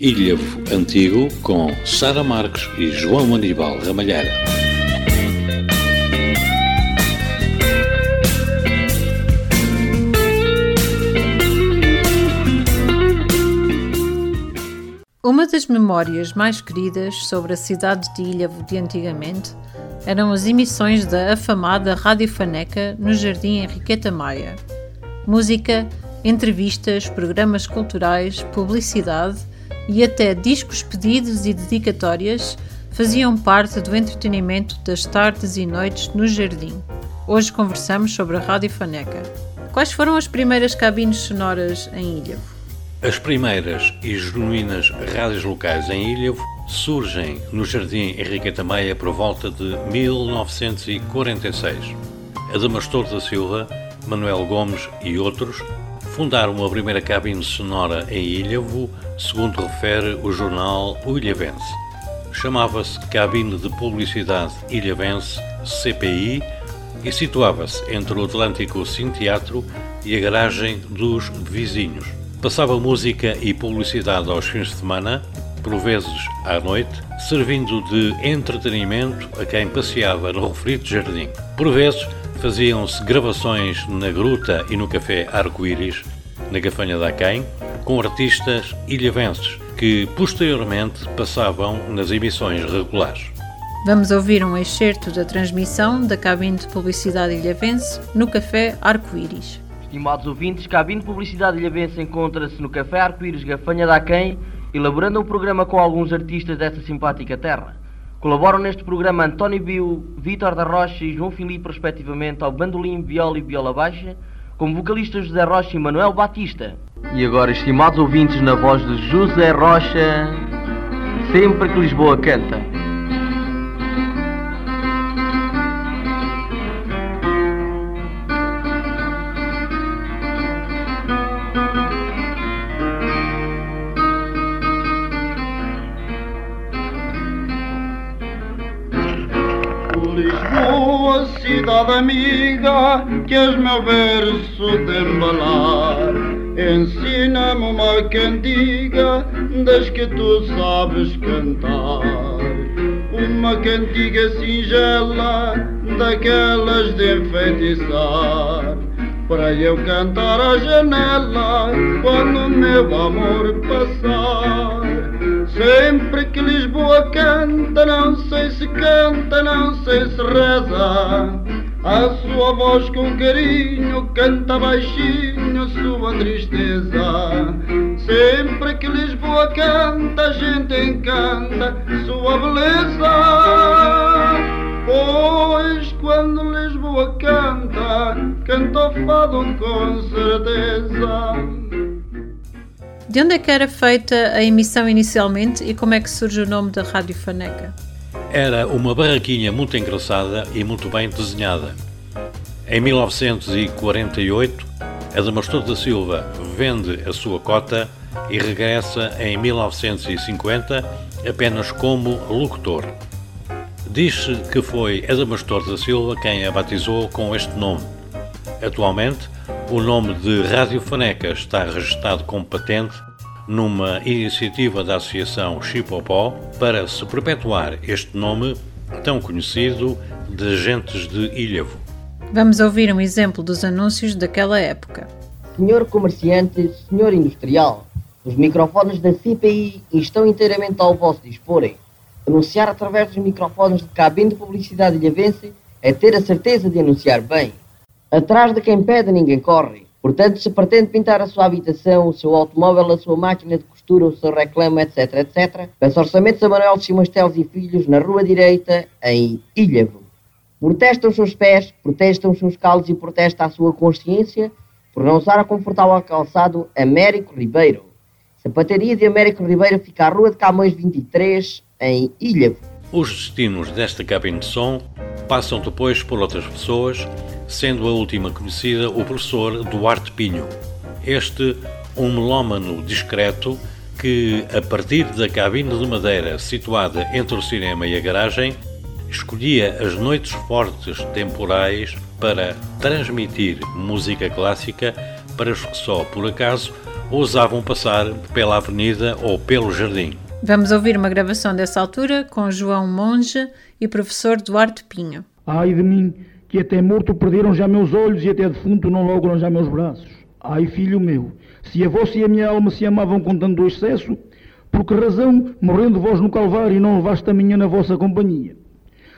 Ilhavo Antigo com Sara Marques e João Aníbal Ramalheira. Uma das memórias mais queridas sobre a cidade de Ilhavo de antigamente eram as emissões da afamada Rádio Faneca no Jardim Henriqueta Maia. Música, entrevistas, programas culturais, publicidade e até discos pedidos e dedicatórias faziam parte do entretenimento das tardes e noites no jardim. Hoje conversamos sobre a Rádio Faneca. Quais foram as primeiras cabines sonoras em Ilhavo? As primeiras e genuínas rádios locais em Ilhavo surgem no Jardim Henriqueta Maia por volta de 1946. Adamastor da Silva, Manuel Gomes e outros fundaram a primeira cabine sonora em Ilhavo, segundo refere o jornal O Ilhavense. Chamava-se Cabine de Publicidade Ilhavense, CPI, e situava-se entre o Atlântico Cine Teatro e a garagem dos vizinhos. Passava música e publicidade aos fins de semana, por vezes à noite, servindo de entretenimento a quem passeava no referido jardim. Por vezes, faziam-se gravações na Gruta e no Café Arco-Íris, na Gafanha da Aquém, com artistas ilhavenses que posteriormente passavam nas emissões regulares. Vamos ouvir um excerto da transmissão da cabine de publicidade ilhavense no Café Arco-Íris. Estimados ouvintes, Cabine Publicidade Ilhavense encontra-se no Café Arco-Íris Gafanha da Aquém, elaborando um programa com alguns artistas dessa simpática terra. Colaboram neste programa António Biu, Vítor da Rocha e João Filipe, respectivamente, ao bandolim, viola e viola baixa, como vocalistas José Rocha e Manuel Batista. E agora, estimados ouvintes, na voz de José Rocha, sempre que Lisboa canta. Amiga, que és meu verso de embalar. Ensina-me uma cantiga das que tu sabes cantar. Uma cantiga singela, daquelas de enfeitiçar. Para eu cantar à janela, quando meu amor passar. Sempre que Lisboa canta, não sei se canta, não sei se reza. A sua voz com carinho canta baixinho sua tristeza. Sempre que Lisboa canta, a gente encanta sua beleza. Pois quando Lisboa canta, canta o fado com certeza. De onde é que era feita a emissão inicialmente e como é que surge o nome da Rádio Faneca? Era uma barraquinha muito engraçada e muito bem desenhada. Em 1948, Adamastor da Silva vende a sua cota e regressa em 1950 apenas como locutor. Diz-se que foi Adamastor da Silva quem a batizou com este nome. Atualmente, o nome de Rádio Faneca está registado como patente numa iniciativa da Associação Chipopó para se perpetuar este nome tão conhecido de agentes de Ilhavo. Vamos ouvir um exemplo dos anúncios daquela época. Senhor comerciante, senhor industrial, os microfones da CPI estão inteiramente ao vosso disporem. Anunciar através dos microfones de cabine de publicidade ilhavense é ter a certeza de anunciar bem. Atrás de quem pede, ninguém corre. Portanto, se pretende pintar a sua habitação, o seu automóvel, a sua máquina de costura, o seu reclamo, etc, etc, peça orçamentos a Manuel Simastelos e Filhos, na Rua Direita, em Ilhavo. Protestam os seus pés, protestam os seus calos e protesta a sua consciência por não usar a confortável calçado Américo Ribeiro. Sapataria de Américo Ribeiro fica à Rua de Camões 23, em Ilhavo. Os destinos desta cabine de som passam depois por outras pessoas sendo a última conhecida o professor Duarte Pinho. Este, um melómano discreto que, a partir da cabine de madeira situada entre o cinema e a garagem, escolhia as noites fortes temporais para transmitir música clássica para os que só por acaso ousavam passar pela avenida ou pelo jardim. Vamos ouvir uma gravação dessa altura com João Monge e professor Duarte Pinho. Ai de mim, que até morto perderam já meus olhos e até defunto não logram já meus braços. Ai, filho meu, se a vossa e a minha alma se amavam com tanto excesso, por que razão, morrendo vós no Calvário, não levaste a minha na vossa companhia?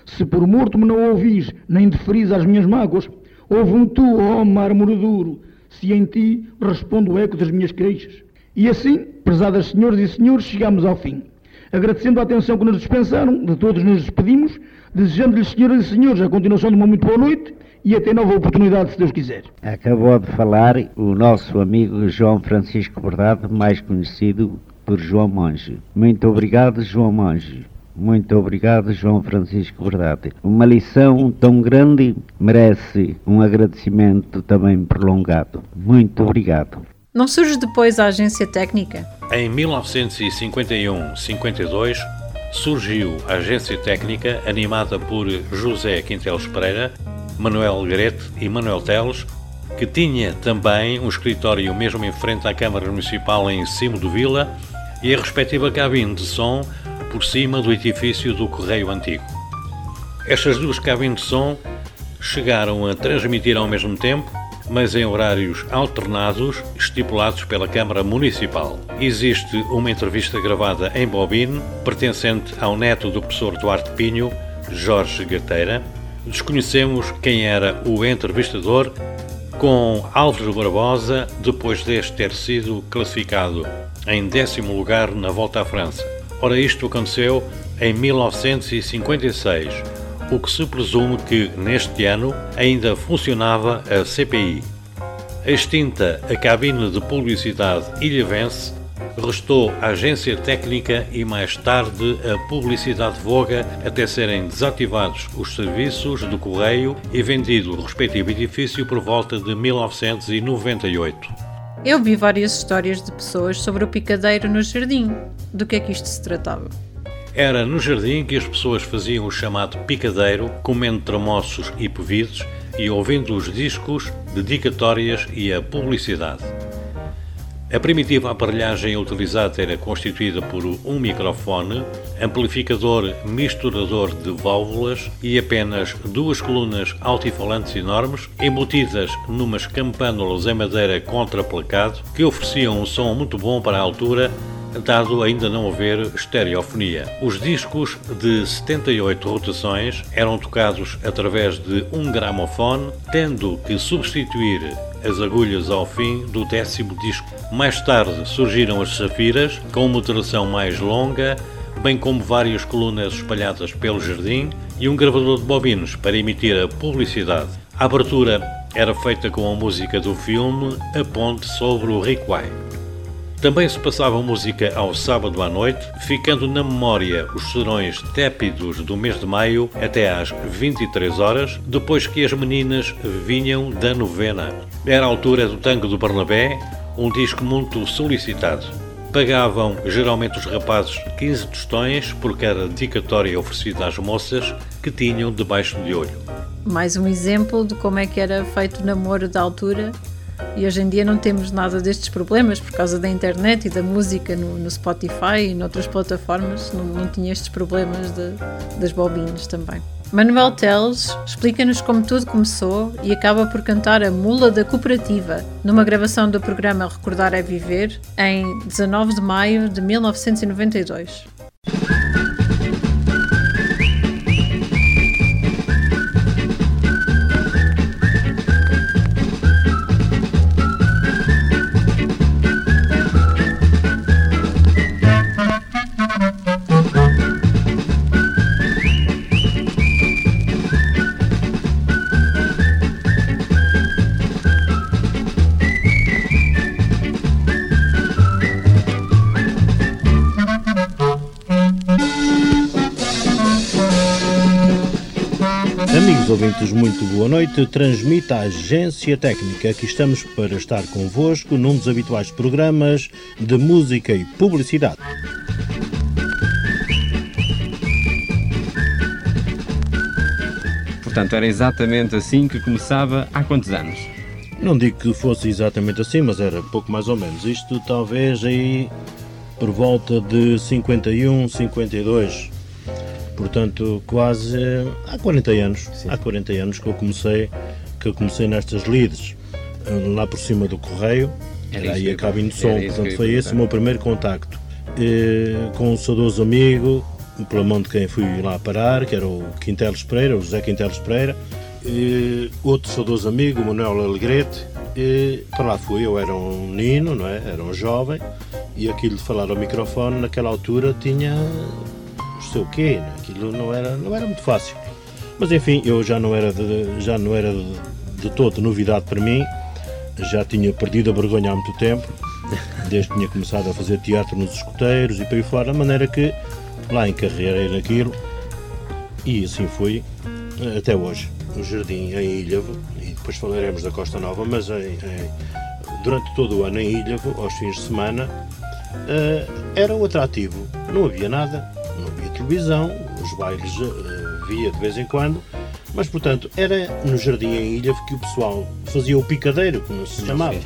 Se por morto me não ouvis, nem deferis às minhas mágoas, ouve-me tu, ó mármore duro, se em ti respondo o eco das minhas queixas. E assim, prezadas senhoras e senhores, chegamos ao fim. Agradecendo a atenção que nos dispensaram, de todos nos despedimos, desejando-lhes, senhoras e senhores, a continuação de uma muito boa noite e até nova oportunidade, se Deus quiser. Acabou de falar o nosso amigo João Francisco Verdade, mais conhecido por João Monge. Muito obrigado, João Monge. Muito obrigado, João Francisco Verdade. Uma lição tão grande merece um agradecimento também prolongado. Muito obrigado. Não surge depois a agência técnica? Em 1951-52 surgiu a agência técnica animada por José Quintelos Pereira, Manuel Grete e Manuel Teles, que tinha também um escritório mesmo em frente à Câmara Municipal em Cimo do Vila e a respectiva cabine de som por cima do edifício do Correio Antigo. Estas duas cabines de som chegaram a transmitir ao mesmo tempo, mas em horários alternados estipulados pela Câmara Municipal. Existe uma entrevista gravada em bobine, pertencente ao neto do professor Duarte Pinho, Jorge Gateira. Desconhecemos quem era o entrevistador, com Álvaro Barbosa, depois deste ter sido classificado em décimo lugar na Volta à França. Ora, isto aconteceu em 1956, o que se presume que, neste ano, ainda funcionava a CPI. Extinta a cabine de publicidade ilhavense, restou a agência técnica e mais tarde a publicidade voga até serem desativados os serviços do correio e vendido o respectivo edifício por volta de 1998. Eu vi várias histórias de pessoas sobre o picadeiro no jardim. Do que é que isto se tratava? Era no jardim que as pessoas faziam o chamado picadeiro, comendo tramoços e povidos e ouvindo os discos, dedicatórias e a publicidade. A primitiva aparelhagem utilizada era constituída por um microfone, amplificador misturador de válvulas e apenas duas colunas altifalantes enormes embutidas numas campânulas em madeira contraplacado que ofereciam um som muito bom para a altura dado ainda não haver estereofonia. Os discos de 78 rotações eram tocados através de um gramofone, tendo que substituir as agulhas ao fim do décimo disco. Mais tarde surgiram as safiras, com uma duração mais longa, bem como várias colunas espalhadas pelo jardim e um gravador de bobinos para emitir a publicidade. A abertura era feita com a música do filme A Ponte sobre o Riquai. Também se passava música ao sábado à noite, ficando na memória os serões tépidos do mês de maio até às 23 horas, depois que as meninas vinham da novena. Era a altura do Tango do Barnabé, um disco muito solicitado. Pagavam geralmente os rapazes 15 tostões por cada dedicatória oferecida às moças que tinham debaixo de olho. Mais um exemplo de como é que era feito o namoro da altura e hoje em dia não temos nada destes problemas por causa da internet e da música no, no Spotify e noutras plataformas. Não, não tinha estes problemas de, das bobines também. Manuel Teles explica-nos como tudo começou e acaba por cantar a Mula da Cooperativa, numa gravação do programa Recordar é Viver, em 19 de maio de 1992. Ouvintes, muito boa noite. Transmite a Agência Técnica. Aqui estamos para estar convosco num dos habituais programas de música e publicidade. Portanto, era exatamente assim que começava há quantos anos? Não digo que fosse exatamente assim, mas era pouco mais ou menos. Isto talvez aí por volta de 51, 52. Portanto, quase há 40 anos. Sim. Há 40 anos que eu comecei, que eu comecei nestas lides, lá por cima do correio. Era aí a cabine de som. Portanto, foi esse o meu primeiro contacto. E, com um saudoso amigo, pela mão de quem fui lá parar, que era o Quintelos Pereira, o José Quintelos Pereira, e outro saudoso amigo, o Manuel Alegrete, e para lá fui, eu era um menino, não é? Era um jovem, e aquilo de falar ao microfone naquela altura tinha não sei o quê, né? aquilo não era, não era muito fácil. Mas enfim, eu já não era de, já não era de, de todo novidade para mim, já tinha perdido a vergonha há muito tempo, desde que tinha começado a fazer teatro nos escuteiros e para aí fora, de maneira que lá encarreirei naquilo e assim foi até hoje. No jardim em Ilhavo, e depois falaremos da Costa Nova, mas em, em, durante todo o ano em Ilhavo, aos fins de semana, uh, era um atrativo. Não havia nada, televisão, os bailes uh, via de vez em quando, mas portanto era no jardim em Ilhavo que o pessoal fazia o picadeiro, como se chamava.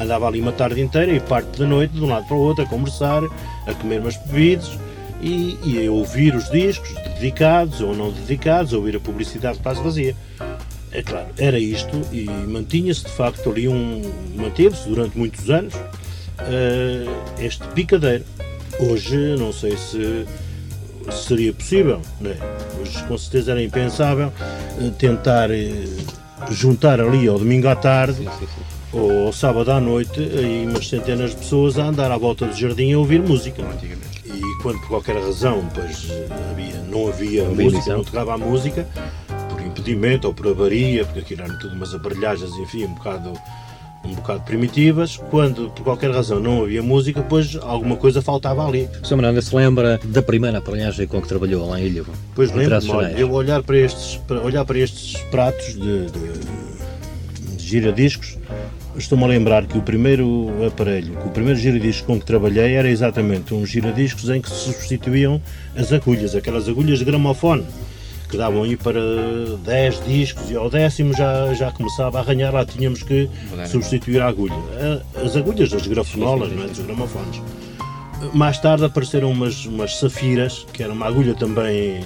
Andava ali uma tarde inteira e parte da noite, de um lado para o outro, a conversar, a comer umas bebidas e, e a ouvir os discos dedicados ou não dedicados, a ouvir a publicidade que quase vazia. É claro, era isto e mantinha-se de facto ali um. manteve-se durante muitos anos uh, este picadeiro. Hoje não sei se seria possível, né? hoje com certeza era impensável uh, tentar uh, juntar ali ao domingo à tarde sim, sim, sim. ou ao sábado à noite e umas centenas de pessoas a andar à volta do jardim a ouvir música. Antigamente e quando por qualquer razão pois, havia, não havia não música, não tocava a música, por impedimento ou por avaria, porque aquilo eram tudo umas aparelhagens, enfim, um bocado, um bocado primitivas, quando por qualquer razão não havia música, pois alguma coisa faltava ali. O Sr. Miranda se lembra da primeira aparelhagem com que trabalhou lá em Ilha? Pois lembro, eu olhar para estes, para olhar para estes pratos de, de, de giradiscos, Estou-me a lembrar que o primeiro aparelho, que o primeiro giradisco com que trabalhei era exatamente um giradiscos em que se substituíam as agulhas, aquelas agulhas de gramofone, que davam aí para 10 discos e ao décimo já, já começava a arranhar, lá tínhamos que substituir a agulha. As agulhas das grafonolas, não é, dos gramofones. Mais tarde apareceram umas, umas safiras, que era uma agulha também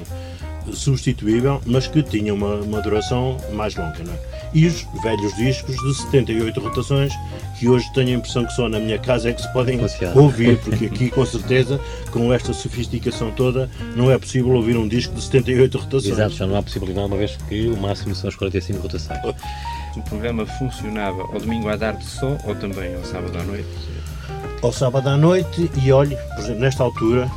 substituível, mas que tinha uma, uma duração mais longa. Não é? E os velhos discos de 78 rotações, que hoje tenho a impressão que só na minha casa é que se podem ouvir, porque aqui com certeza, com esta sofisticação toda, não é possível ouvir um disco de 78 rotações. Exato, já não há possibilidade, uma vez que o máximo são as 45 rotações. O programa funcionava ao domingo à tarde só ou também ao sábado à noite? Ao sábado à noite, e olhe, por exemplo, nesta altura,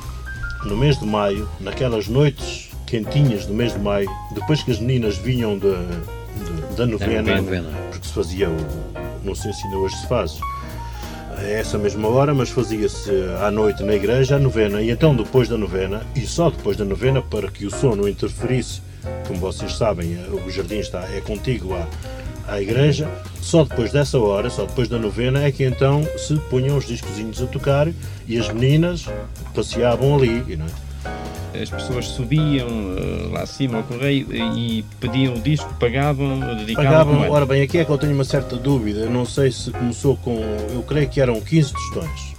no mês de maio, naquelas noites quentinhas do mês de maio, depois que as meninas vinham de, de, da novena, novena, porque se fazia, o, não sei se ainda hoje se faz, a essa mesma hora, mas fazia-se à noite na igreja a novena, e então depois da novena, e só depois da novena, para que o som não interferisse, como vocês sabem, o jardim está, é contíguo à, à igreja, só depois dessa hora, só depois da novena, é que então se punham os discozinhos a tocar e as meninas passeavam ali, não é? As pessoas subiam uh, lá acima ao correio e pediam o disco, pagavam, dedicavam. Pagavam, ora bem, aqui é que eu tenho uma certa dúvida. Não sei se começou com. Eu creio que eram 15 tostões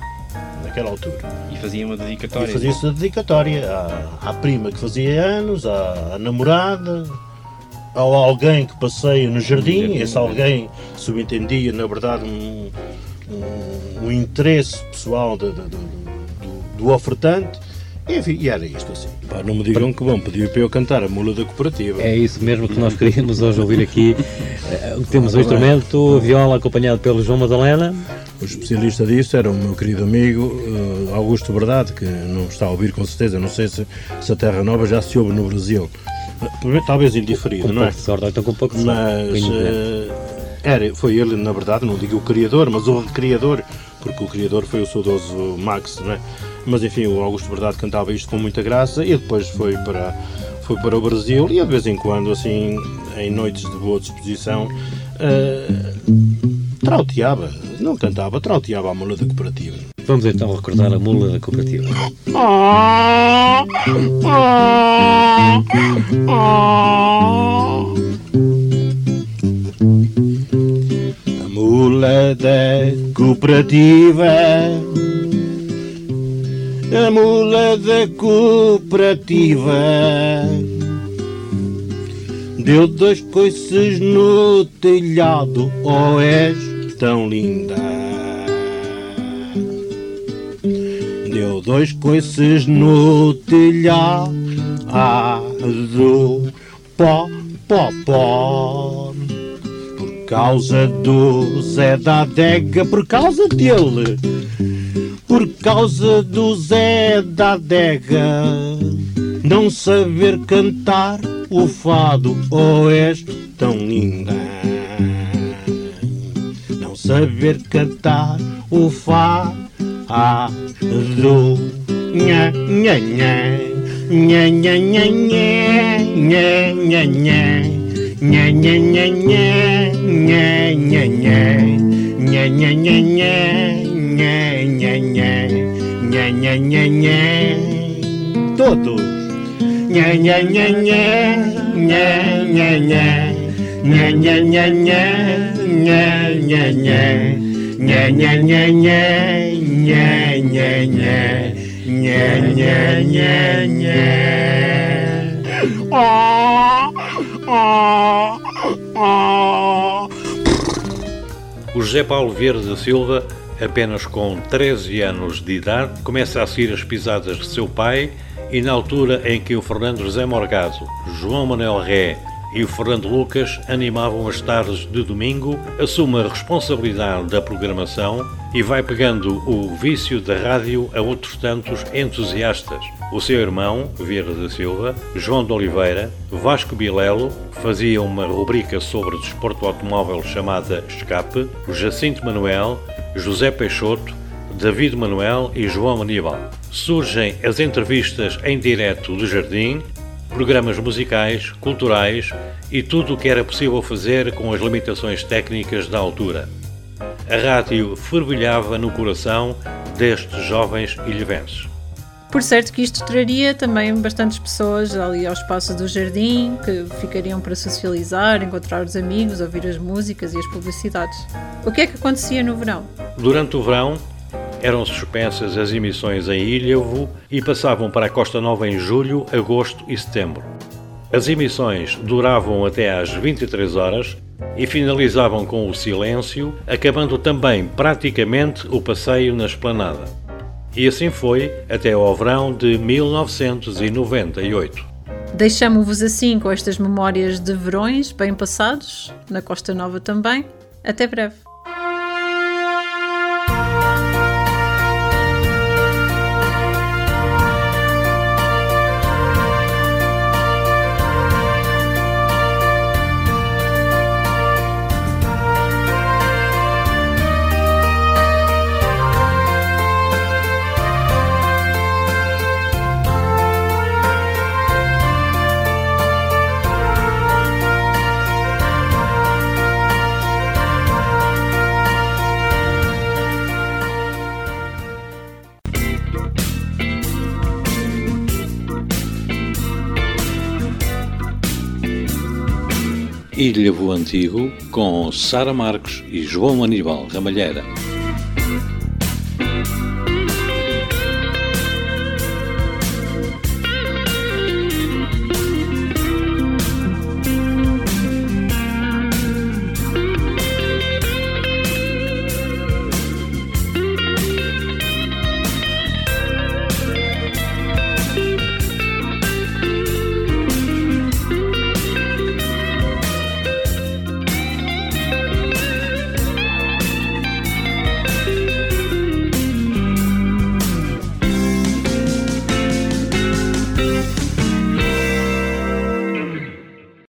naquela altura. E fazia uma dedicatória. E fazia-se a dedicatória à, à, prima que fazia anos, à, à namorada, ao alguém que passeia no jardim. esse alguém subentendia, na verdade, um, um, um interesse pessoal de, de, de, do, do ofertante enfim, e era isto assim. Pá, não me digam que vão pedir para eu cantar a mula da cooperativa. É isso mesmo que nós queríamos hoje ouvir aqui. Eh, temos o instrumento, a viola, acompanhado pelo João Madalena. O especialista disso era o meu querido amigo uh, Augusto Verdade, que não está a ouvir com certeza. Não sei se, se a Terra Nova já se ouve no Brasil. Uh, talvez indiferido, com não é? de sorte, então com pouco de Mas uh, era, foi ele, na verdade, não digo o criador, mas o criador, porque o criador foi o saudoso Max, não é? Mas enfim, o Augusto Verdade cantava isto com muita graça e depois foi para, foi para o Brasil e de vez em quando, assim, em noites de boa disposição, uh, trauteava, não cantava, trauteava a mula da cooperativa. Vamos então recordar a mula da cooperativa. mula da cooperativa. A mula da cooperativa deu dois coices no telhado. Oh, és tão linda. Deu dois coices no telhado. Pó, pó, pó por causa do Zé da Adega, por causa dele, por causa do Zé da Adega, não saber cantar o fado oeste oh, tão linda. Não saber cantar o fado nha, nha, nha, nha, nha, nha, nha, nha. Nha, nha, nha, nha, nha, nha, nha. Nha, nha, nha, nha, nha, nha, nha. Nha, nha, nha, nha. Todos. Nha, nha, nha, nha, nha, nha, nha. Nha, nha, nha, nha, nha, nha, nha. Nha, nha, nha, nha, nha, nha, nha. Nha, nha, nha, nha. O José Paulo Vieira da Silva, apenas com 13 anos de idade, começa a seguir as pisadas de seu pai e na altura em que o Fernando José Morgado, João Manuel Ré e o Fernando Lucas animavam as tardes de domingo, assume a responsabilidade da programação e vai pegando o vício da rádio a outros tantos entusiastas. O seu irmão, Vieira da Silva, João de Oliveira, Vasco Bilelo, fazia uma rubrica sobre desporto automóvel chamada Escape, Jacinto Manuel, José Peixoto, David Manuel e João Aníbal. Surgem as entrevistas em direto do Jardim, programas musicais, culturais e tudo o que era possível fazer com as limitações técnicas da altura. A rádio fervilhava no coração destes jovens ilhevenses. Por certo que isto traria também bastantes pessoas ali ao espaço do jardim, que ficariam para socializar, encontrar os amigos, ouvir as músicas e as publicidades. O que é que acontecia no verão? Durante o verão, eram suspensas as emissões em Ilhavo e passavam para a Costa Nova em julho, agosto e setembro. As emissões duravam até às 23 horas e finalizavam com o silêncio, acabando também praticamente o passeio na esplanada. E assim foi até ao verão de 1998. Deixamo-vos assim com estas memórias de verões bem passados, na Costa Nova também. Até breve. Ilhavo Antigo com Sara Marcos e João Aníbal Ramalheira.